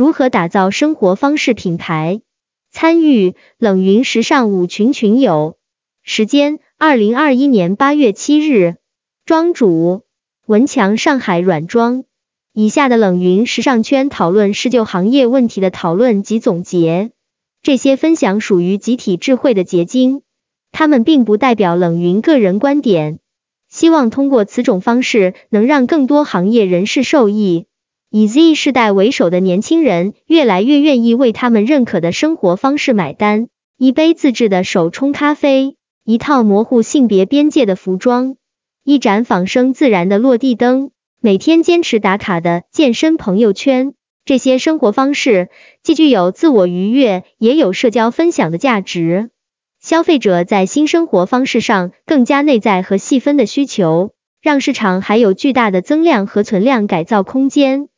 如何打造生活方式品牌？参与冷云时尚舞群群友，时间二零二一年八月七日，庄主文强上海软装。以下的冷云时尚圈讨论是就行业问题的讨论及总结，这些分享属于集体智慧的结晶，他们并不代表冷云个人观点。希望通过此种方式，能让更多行业人士受益。以 Z 世代为首的年轻人，越来越愿意为他们认可的生活方式买单。一杯自制的手冲咖啡，一套模糊性别边界的服装，一盏仿生自然的落地灯。每天坚持打卡的健身朋友圈，这些生活方式既具有自我愉悦，也有社交分享的价值。消费者在新生活方式上更加内在和细分的需求，让市场还有巨大的增量和存量改造空间。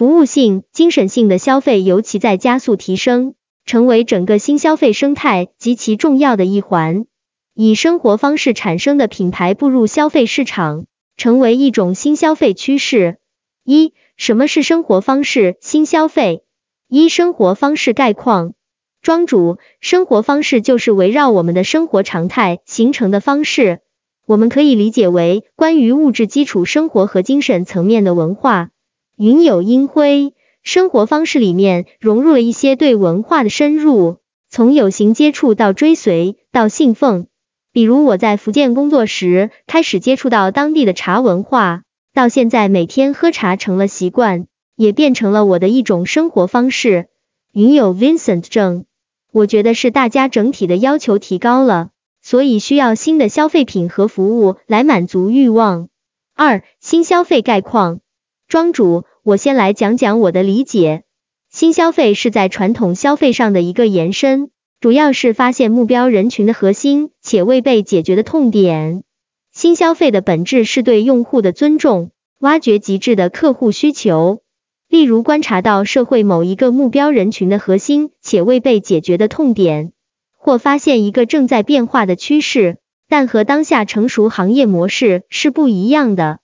服务性、精神性的消费尤其在加速提升，成为整个新消费生态极其重要的一环。以生活方式产生的品牌步入消费市场。成为一种新消费趋势。一、什么是生活方式新消费？一、生活方式概况。庄主，生活方式就是围绕我们的生活常态形成的方式，我们可以理解为关于物质基础生活和精神层面的文化。云有阴辉，生活方式里面融入了一些对文化的深入，从有形接触到追随到信奉。比如我在福建工作时，开始接触到当地的茶文化，到现在每天喝茶成了习惯，也变成了我的一种生活方式。云有 Vincent 证，我觉得是大家整体的要求提高了，所以需要新的消费品和服务来满足欲望。二、新消费概况，庄主，我先来讲讲我的理解，新消费是在传统消费上的一个延伸。主要是发现目标人群的核心且未被解决的痛点。新消费的本质是对用户的尊重，挖掘极致的客户需求。例如，观察到社会某一个目标人群的核心且未被解决的痛点，或发现一个正在变化的趋势，但和当下成熟行业模式是不一样的。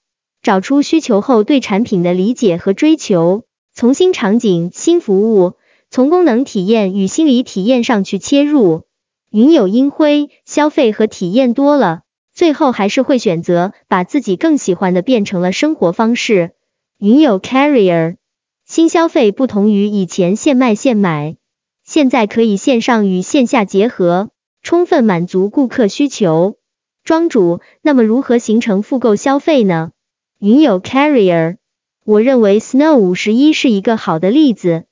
找出需求后，对产品的理解和追求，从新场景、新服务。从功能体验与心理体验上去切入，云有阴辉，消费和体验多了，最后还是会选择把自己更喜欢的变成了生活方式。云有 carrier，新消费不同于以前现卖现买，现在可以线上与线下结合，充分满足顾客需求。庄主，那么如何形成复购消费呢？云有 carrier，我认为 Snow 五十一是一个好的例子。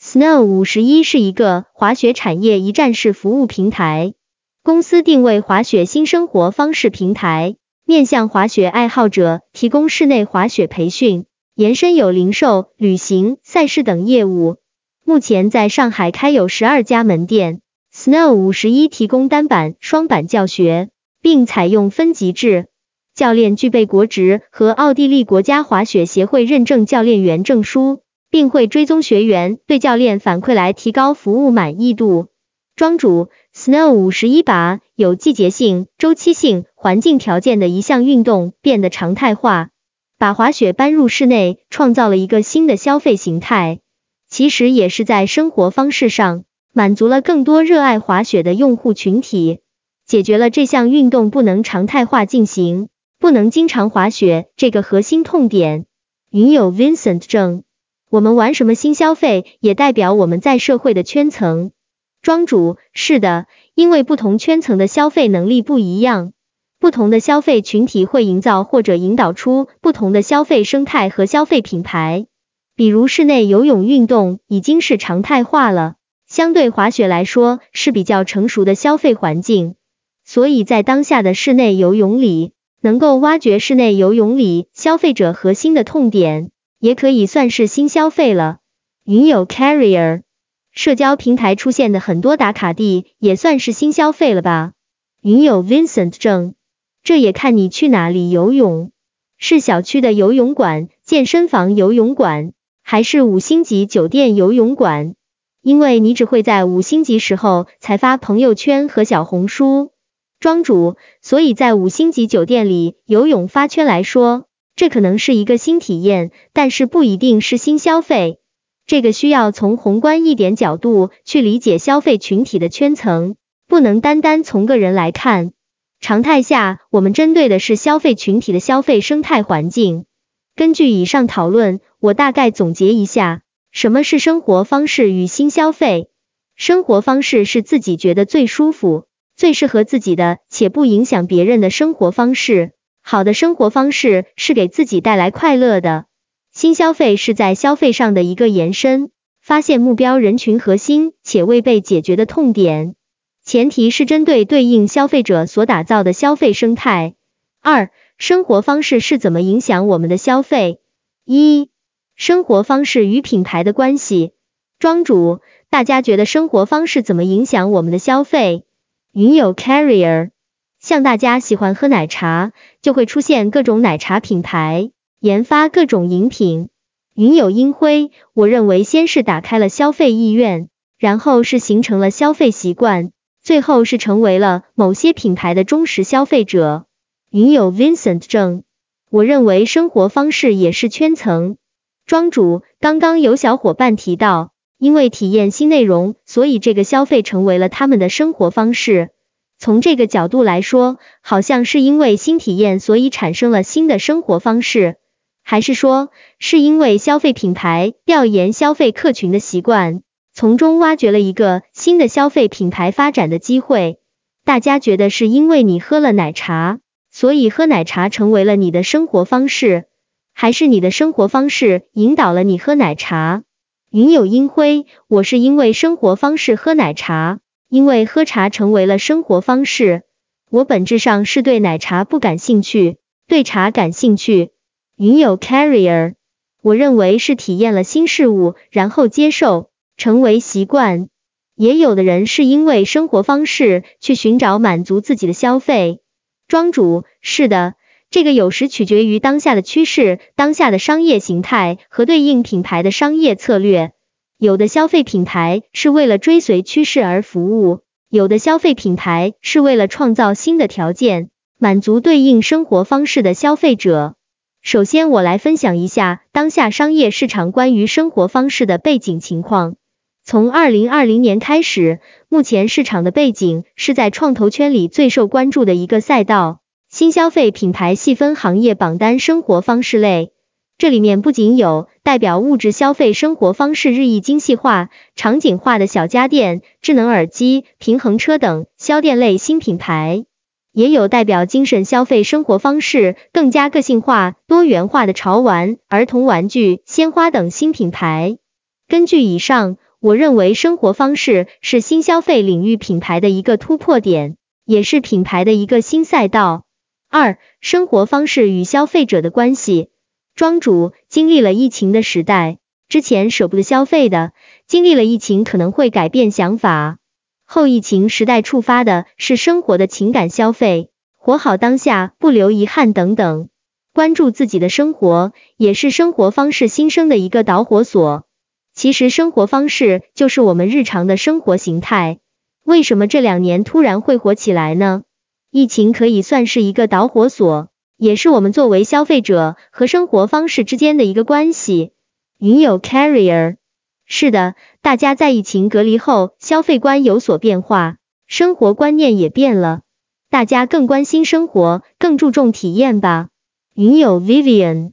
Snow 五十一是一个滑雪产业一站式服务平台，公司定位滑雪新生活方式平台，面向滑雪爱好者提供室内滑雪培训，延伸有零售、旅行、赛事等业务。目前在上海开有十二家门店。Snow 五十一提供单板、双板教学，并采用分级制，教练具备国职和奥地利国家滑雪协会认证教练员证书。并会追踪学员对教练反馈来提高服务满意度。庄主，Snow 五十一把有季节性、周期性、环境条件的一项运动变得常态化，把滑雪搬入室内，创造了一个新的消费形态。其实也是在生活方式上满足了更多热爱滑雪的用户群体，解决了这项运动不能常态化进行、不能经常滑雪这个核心痛点。云有 Vincent 症。我们玩什么新消费，也代表我们在社会的圈层。庄主是的，因为不同圈层的消费能力不一样，不同的消费群体会营造或者引导出不同的消费生态和消费品牌。比如室内游泳运动已经是常态化了，相对滑雪来说是比较成熟的消费环境，所以在当下的室内游泳里，能够挖掘室内游泳里消费者核心的痛点。也可以算是新消费了。云有 carrier，社交平台出现的很多打卡地也算是新消费了吧？云有 Vincent 证，这也看你去哪里游泳，是小区的游泳馆、健身房游泳馆，还是五星级酒店游泳馆？因为你只会在五星级时候才发朋友圈和小红书，庄主，所以在五星级酒店里游泳发圈来说。这可能是一个新体验，但是不一定是新消费。这个需要从宏观一点角度去理解消费群体的圈层，不能单单从个人来看。常态下，我们针对的是消费群体的消费生态环境。根据以上讨论，我大概总结一下，什么是生活方式与新消费？生活方式是自己觉得最舒服、最适合自己的，且不影响别人的生活方式。好的生活方式是给自己带来快乐的。新消费是在消费上的一个延伸，发现目标人群核心且未被解决的痛点。前提是针对对应消费者所打造的消费生态。二、生活方式是怎么影响我们的消费？一、生活方式与品牌的关系。庄主，大家觉得生活方式怎么影响我们的消费？云友 Carrier，像大家喜欢喝奶茶，就会出现各种奶茶品牌，研发各种饮品。云友英辉，我认为先是打开了消费意愿，然后是形成了消费习惯。最后是成为了某些品牌的忠实消费者。云友 Vincent 正，我认为生活方式也是圈层。庄主，刚刚有小伙伴提到，因为体验新内容，所以这个消费成为了他们的生活方式。从这个角度来说，好像是因为新体验，所以产生了新的生活方式，还是说是因为消费品牌调研消费客群的习惯？从中挖掘了一个新的消费品牌发展的机会。大家觉得是因为你喝了奶茶，所以喝奶茶成为了你的生活方式，还是你的生活方式引导了你喝奶茶？云有阴灰，我是因为生活方式喝奶茶，因为喝茶成为了生活方式。我本质上是对奶茶不感兴趣，对茶感兴趣。云有 Carrier，我认为是体验了新事物，然后接受。成为习惯，也有的人是因为生活方式去寻找满足自己的消费。庄主，是的，这个有时取决于当下的趋势、当下的商业形态和对应品牌的商业策略。有的消费品牌是为了追随趋势而服务，有的消费品牌是为了创造新的条件，满足对应生活方式的消费者。首先，我来分享一下当下商业市场关于生活方式的背景情况。从二零二零年开始，目前市场的背景是在创投圈里最受关注的一个赛道——新消费品牌细分行业榜单生活方式类。这里面不仅有代表物质消费生活方式日益精细化、场景化的小家电、智能耳机、平衡车等销电类新品牌，也有代表精神消费生活方式更加个性化、多元化的潮玩、儿童玩具、鲜花等新品牌。根据以上。我认为生活方式是新消费领域品牌的一个突破点，也是品牌的一个新赛道。二、生活方式与消费者的关系。庄主经历了疫情的时代，之前舍不得消费的，经历了疫情可能会改变想法。后疫情时代触发的是生活的情感消费，活好当下，不留遗憾等等。关注自己的生活，也是生活方式新生的一个导火索。其实生活方式就是我们日常的生活形态。为什么这两年突然会火起来呢？疫情可以算是一个导火索，也是我们作为消费者和生活方式之间的一个关系。云友 Carrier，是的，大家在疫情隔离后，消费观有所变化，生活观念也变了，大家更关心生活，更注重体验吧。云友 Vivian，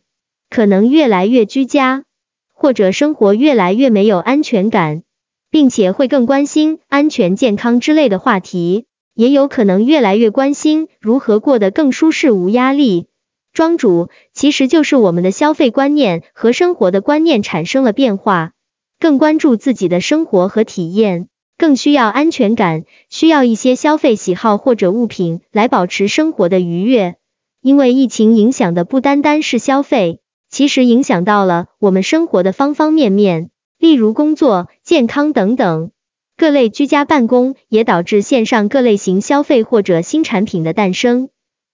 可能越来越居家。或者生活越来越没有安全感，并且会更关心安全、健康之类的话题，也有可能越来越关心如何过得更舒适、无压力。庄主其实就是我们的消费观念和生活的观念产生了变化，更关注自己的生活和体验，更需要安全感，需要一些消费喜好或者物品来保持生活的愉悦。因为疫情影响的不单单是消费。其实影响到了我们生活的方方面面，例如工作、健康等等。各类居家办公也导致线上各类型消费或者新产品的诞生。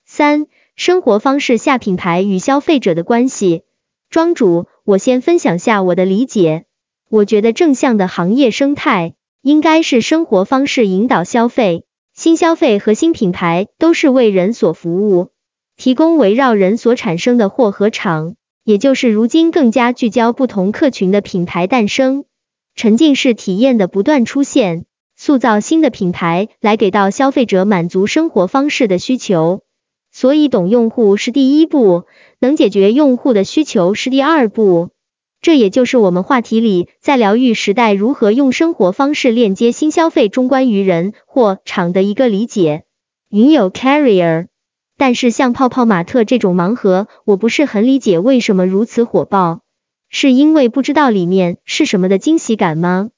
三、生活方式下品牌与消费者的关系。庄主，我先分享下我的理解。我觉得正向的行业生态应该是生活方式引导消费，新消费和新品牌都是为人所服务，提供围绕人所产生的货和场。也就是如今更加聚焦不同客群的品牌诞生，沉浸式体验的不断出现，塑造新的品牌来给到消费者满足生活方式的需求。所以，懂用户是第一步，能解决用户的需求是第二步。这也就是我们话题里在疗愈时代如何用生活方式链接新消费中关于人或场的一个理解。云有 Carrier。但是像泡泡玛特这种盲盒，我不是很理解为什么如此火爆，是因为不知道里面是什么的惊喜感吗？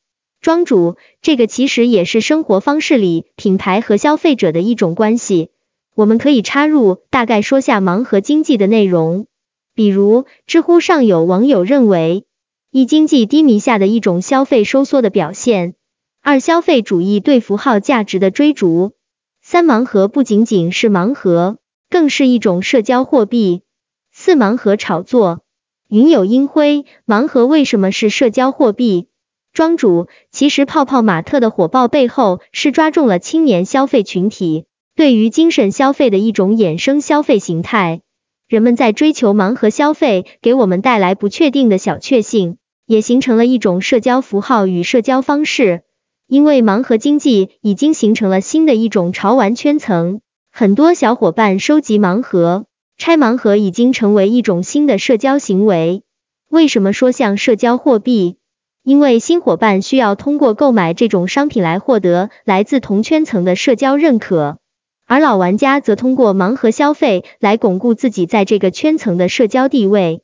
庄主，这个其实也是生活方式里品牌和消费者的一种关系。我们可以插入，大概说下盲盒经济的内容。比如，知乎上有网友认为，一经济低迷下的一种消费收缩的表现；二消费主义对符号价值的追逐；三盲盒不仅仅是盲盒。更是一种社交货币。四盲盒炒作，云有阴辉，盲盒为什么是社交货币？庄主，其实泡泡玛特的火爆背后是抓中了青年消费群体，对于精神消费的一种衍生消费形态。人们在追求盲盒消费，给我们带来不确定的小确幸，也形成了一种社交符号与社交方式。因为盲盒经济已经形成了新的一种潮玩圈层。很多小伙伴收集盲盒，拆盲盒已经成为一种新的社交行为。为什么说像社交货币？因为新伙伴需要通过购买这种商品来获得来自同圈层的社交认可，而老玩家则通过盲盒消费来巩固自己在这个圈层的社交地位。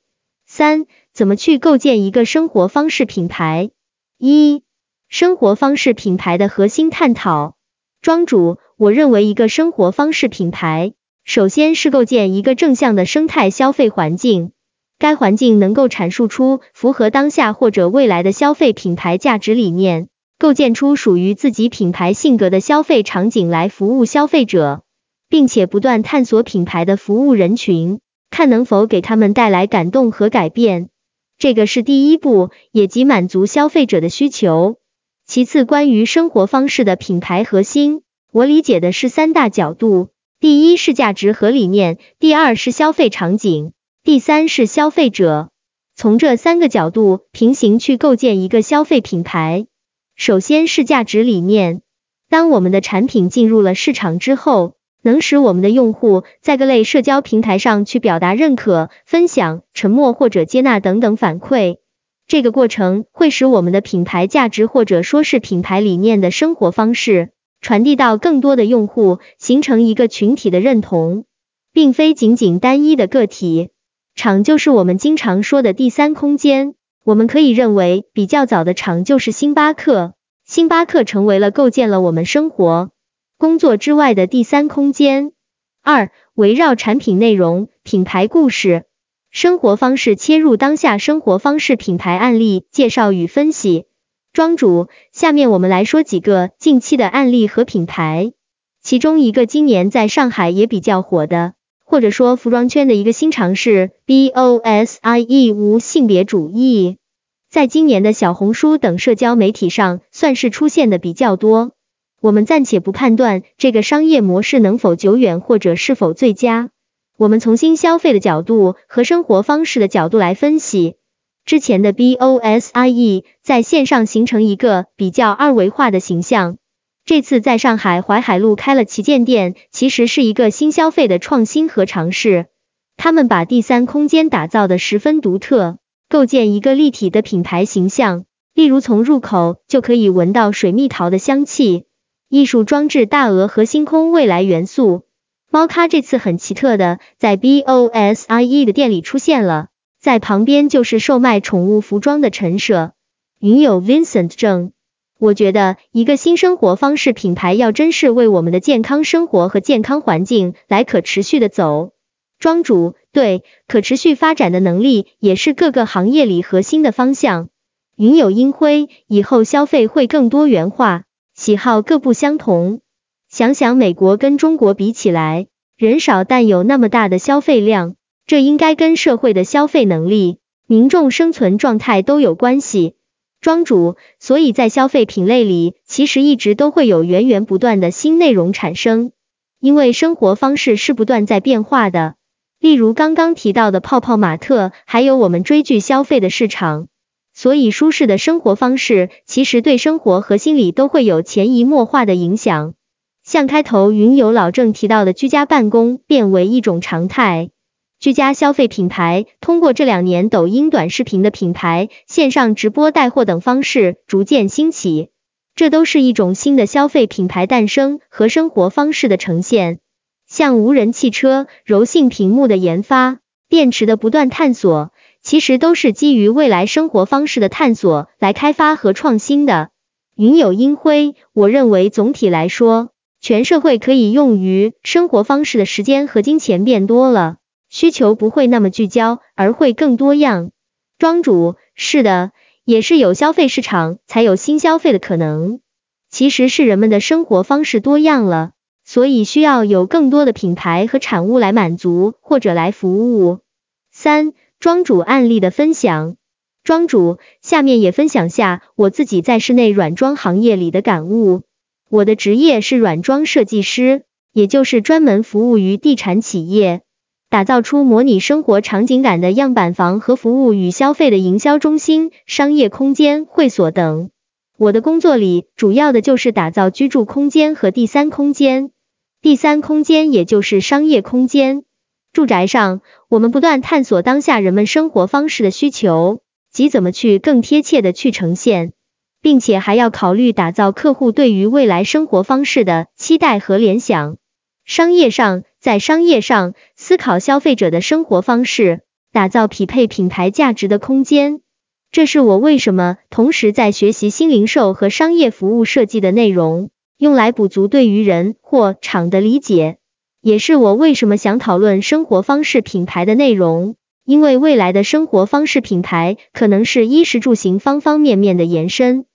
三、怎么去构建一个生活方式品牌？一、生活方式品牌的核心探讨。庄主。我认为一个生活方式品牌，首先是构建一个正向的生态消费环境，该环境能够阐述出符合当下或者未来的消费品牌价值理念，构建出属于自己品牌性格的消费场景来服务消费者，并且不断探索品牌的服务人群，看能否给他们带来感动和改变。这个是第一步，也即满足消费者的需求。其次，关于生活方式的品牌核心。我理解的是三大角度：第一是价值和理念，第二是消费场景，第三是消费者。从这三个角度平行去构建一个消费品牌。首先是价值理念。当我们的产品进入了市场之后，能使我们的用户在各类社交平台上去表达认可、分享、沉默或者接纳等等反馈。这个过程会使我们的品牌价值或者说是品牌理念的生活方式。传递到更多的用户，形成一个群体的认同，并非仅仅单一的个体。场就是我们经常说的第三空间。我们可以认为，比较早的场就是星巴克。星巴克成为了构建了我们生活、工作之外的第三空间。二、围绕产品内容、品牌故事、生活方式切入当下生活方式品牌案例介绍与分析。庄主，下面我们来说几个近期的案例和品牌，其中一个今年在上海也比较火的，或者说服装圈的一个新尝试，BOSIE 无性别主义，在今年的小红书等社交媒体上算是出现的比较多。我们暂且不判断这个商业模式能否久远或者是否最佳，我们从新消费的角度和生活方式的角度来分析。之前的 BOSIE 在线上形成一个比较二维化的形象，这次在上海淮海路开了旗舰店，其实是一个新消费的创新和尝试。他们把第三空间打造的十分独特，构建一个立体的品牌形象，例如从入口就可以闻到水蜜桃的香气，艺术装置大鹅和星空未来元素。猫咖这次很奇特的在 BOSIE 的店里出现了。在旁边就是售卖宠物服装的陈设。云友 Vincent 正，我觉得一个新生活方式品牌要真是为我们的健康生活和健康环境来可持续的走。庄主对可持续发展的能力也是各个行业里核心的方向。云友阴辉，以后消费会更多元化，喜好各不相同。想想美国跟中国比起来，人少但有那么大的消费量。这应该跟社会的消费能力、民众生存状态都有关系。庄主，所以在消费品类里，其实一直都会有源源不断的新内容产生，因为生活方式是不断在变化的。例如刚刚提到的泡泡玛特，还有我们追剧消费的市场。所以，舒适的生活方式其实对生活和心理都会有潜移默化的影响。像开头云游老郑提到的，居家办公变为一种常态，居家消费品牌通过这两年抖音短视频的品牌、线上直播带货等方式逐渐兴起，这都是一种新的消费品牌诞生和生活方式的呈现。像无人汽车、柔性屏幕的研发、电池的不断探索。其实都是基于未来生活方式的探索来开发和创新的。云有阴灰，我认为总体来说，全社会可以用于生活方式的时间和金钱变多了，需求不会那么聚焦，而会更多样。庄主，是的，也是有消费市场才有新消费的可能。其实是人们的生活方式多样了，所以需要有更多的品牌和产物来满足或者来服务。三。庄主案例的分享，庄主下面也分享下我自己在室内软装行业里的感悟。我的职业是软装设计师，也就是专门服务于地产企业，打造出模拟生活场景感的样板房和服务与消费的营销中心、商业空间、会所等。我的工作里主要的就是打造居住空间和第三空间，第三空间也就是商业空间。住宅上，我们不断探索当下人们生活方式的需求及怎么去更贴切的去呈现，并且还要考虑打造客户对于未来生活方式的期待和联想。商业上，在商业上思考消费者的生活方式，打造匹配品牌价值的空间。这是我为什么同时在学习新零售和商业服务设计的内容，用来补足对于人或场的理解。也是我为什么想讨论生活方式品牌的内容，因为未来的生活方式品牌可能是衣食住行方方面面的延伸。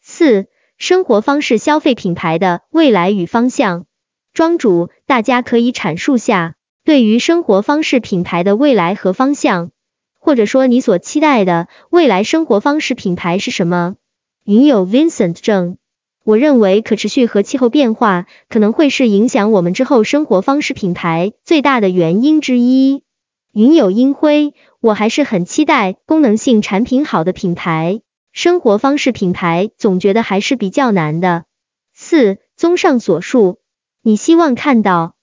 四、生活方式消费品牌的未来与方向。庄主，大家可以阐述下对于生活方式品牌的未来和方向，或者说你所期待的未来生活方式品牌是什么？云友 Vincent 正。我认为可持续和气候变化可能会是影响我们之后生活方式品牌最大的原因之一。云有英辉，我还是很期待功能性产品好的品牌，生活方式品牌总觉得还是比较难的。四，综上所述，你希望看到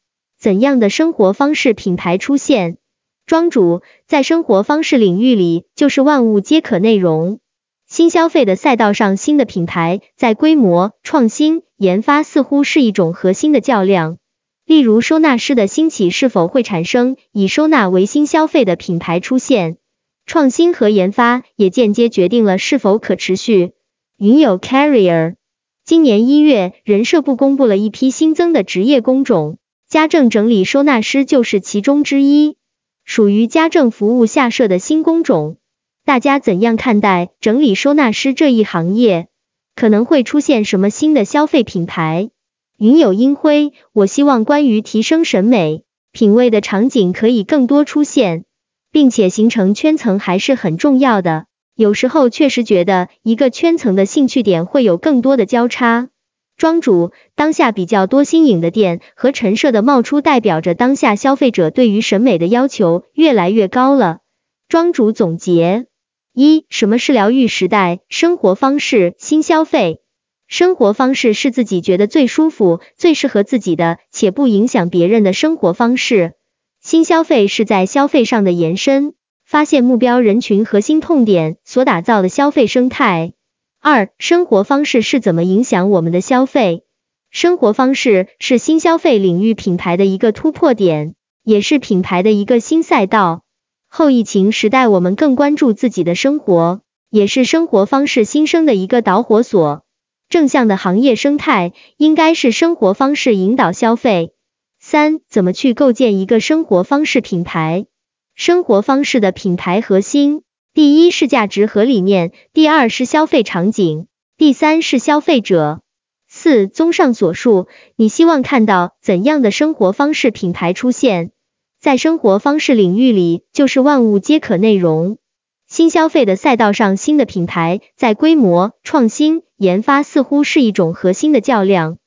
怎样的生活方式品牌出现？庄主在生活方式领域里就是万物皆可内容。新消费的赛道上，新的品牌在规模、创新、研发似乎是一种核心的较量。例如，收纳师的兴起是否会产生以收纳为新消费的品牌出现？创新和研发也间接决定了是否可持续。云友 Carrier，今年一月，人社部公布了一批新增的职业工种，家政整理收纳师就是其中之一，属于家政服务下设的新工种。大家怎样看待整理收纳师这一行业？可能会出现什么新的消费品牌？云有音辉，我希望关于提升审美品味的场景可以更多出现，并且形成圈层还是很重要的。有时候确实觉得一个圈层的兴趣点会有更多的交叉。庄主，当下比较多新颖的店和陈设的冒出，代表着当下消费者对于审美的要求越来越高了。庄主总结。一、什么是疗愈时代生活方式新消费？生活方式是自己觉得最舒服、最适合自己的，且不影响别人的生活方式。新消费是在消费上的延伸，发现目标人群核心痛点所打造的消费生态。二、生活方式是怎么影响我们的消费？生活方式是新消费领域品牌的一个突破点，也是品牌的一个新赛道。后疫情时代，我们更关注自己的生活，也是生活方式新生的一个导火索。正向的行业生态应该是生活方式引导消费。三、怎么去构建一个生活方式品牌？生活方式的品牌核心，第一是价值和理念，第二是消费场景，第三是消费者。四、综上所述，你希望看到怎样的生活方式品牌出现？在生活方式领域里，就是万物皆可内容。新消费的赛道上，新的品牌在规模、创新、研发似乎是一种核心的较量。